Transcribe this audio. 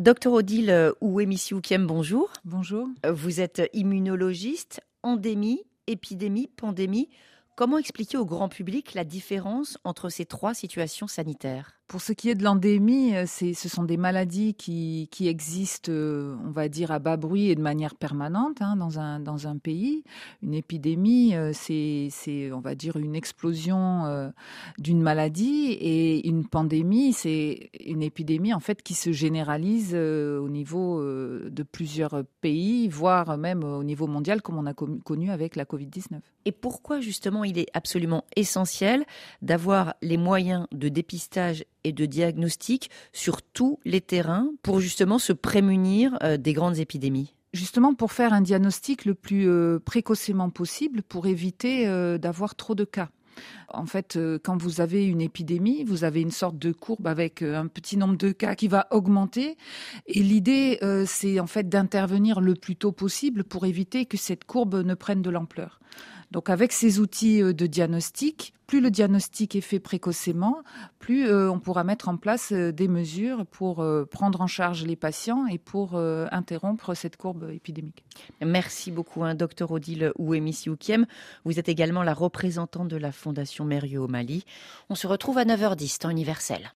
Docteur Odile Ouemissi Oukiem, bonjour. Bonjour. Vous êtes immunologiste, endémie, épidémie, pandémie. Comment expliquer au grand public la différence entre ces trois situations sanitaires? Pour ce qui est de l'endémie, euh, ce sont des maladies qui, qui, existent, euh, on va dire, à bas bruit et de manière permanente hein, dans, un, dans un pays. Une épidémie, euh, c'est, on va dire, une explosion d'une maladie et une pandémie, c'est une épidémie, en fait, qui se généralise au niveau de plusieurs pays, voire même au niveau mondial, comme on a connu avec la Covid-19. Et pourquoi, justement, il est absolument essentiel d'avoir les moyens de dépistage et de diagnostic sur tous les terrains pour justement se prémunir euh, des grandes épidémies Justement pour faire un diagnostic le plus euh, précocement possible pour éviter euh, d'avoir trop de cas. En fait, quand vous avez une épidémie, vous avez une sorte de courbe avec un petit nombre de cas qui va augmenter. Et l'idée, c'est en fait d'intervenir le plus tôt possible pour éviter que cette courbe ne prenne de l'ampleur. Donc avec ces outils euh, de diagnostic, plus le diagnostic est fait précocement, plus euh, on pourra mettre en place euh, des mesures pour prendre en charge les patients et pour interrompre cette courbe épidémique. Merci beaucoup, hein, docteur Odile Ouemissi Oukiem. Vous êtes également la représentante de la Fondation Mérieux au Mali. On se retrouve à 9h10, temps universel.